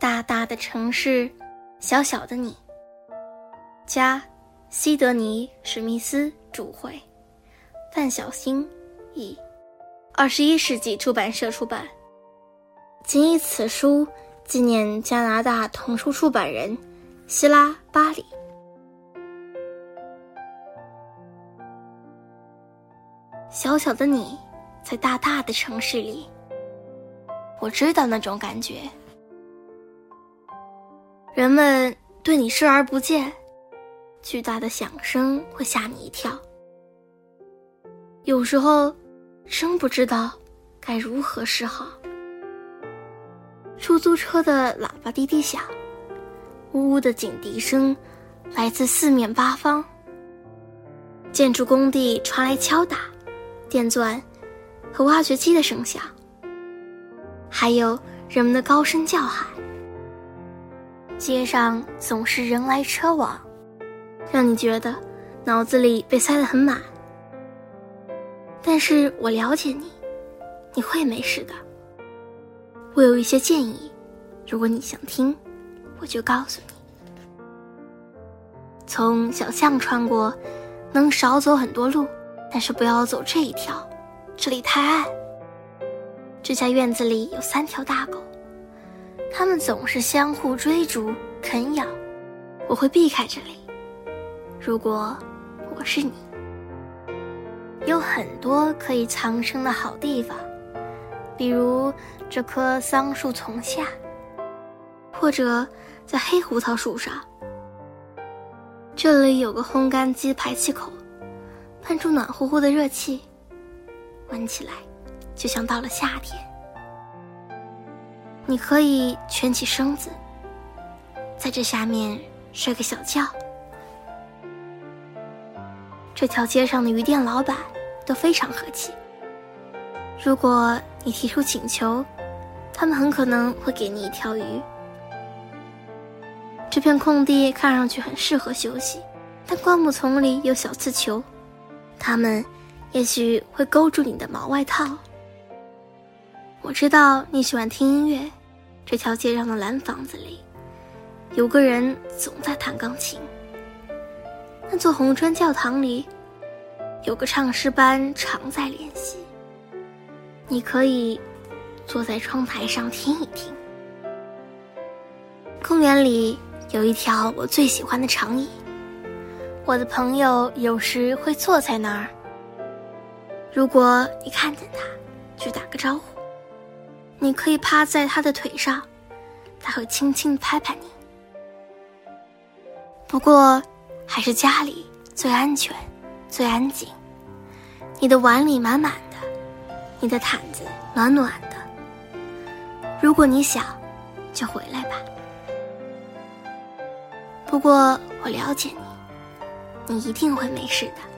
大大的城市，小小的你。家，西德尼·史密斯主会，范小新译，二十一世纪出版社出版。仅以此书纪念加拿大童书出版人希拉·巴里。小小的你，在大大的城市里，我知道那种感觉。人们对你视而不见，巨大的响声会吓你一跳。有时候，真不知道该如何是好。出租车的喇叭滴滴响，呜呜的警笛声来自四面八方。建筑工地传来敲打、电钻和挖掘机的声响，还有人们的高声叫喊。街上总是人来车往，让你觉得脑子里被塞得很满。但是我了解你，你会没事的。我有一些建议，如果你想听，我就告诉你。从小巷穿过，能少走很多路，但是不要走这一条，这里太暗。这家院子里有三条大狗。它们总是相互追逐、啃咬，我会避开这里。如果我是你，有很多可以藏身的好地方，比如这棵桑树丛下，或者在黑胡桃树上。这里有个烘干机排气口，喷出暖乎乎的热气，闻起来就像到了夏天。你可以蜷起身子，在这下面睡个小觉。这条街上的鱼店老板都非常和气。如果你提出请求，他们很可能会给你一条鱼。这片空地看上去很适合休息，但灌木丛里有小刺球，它们也许会勾住你的毛外套。我知道你喜欢听音乐。这条街上的蓝房子里，有个人总在弹钢琴。那座红砖教堂里，有个唱诗班常在练习。你可以坐在窗台上听一听。公园里有一条我最喜欢的长椅，我的朋友有时会坐在那儿。如果你看见他，就打个招呼。你可以趴在他的腿上，他会轻轻拍拍你。不过，还是家里最安全、最安静。你的碗里满满的，你的毯子暖暖的。如果你想，就回来吧。不过，我了解你，你一定会没事的。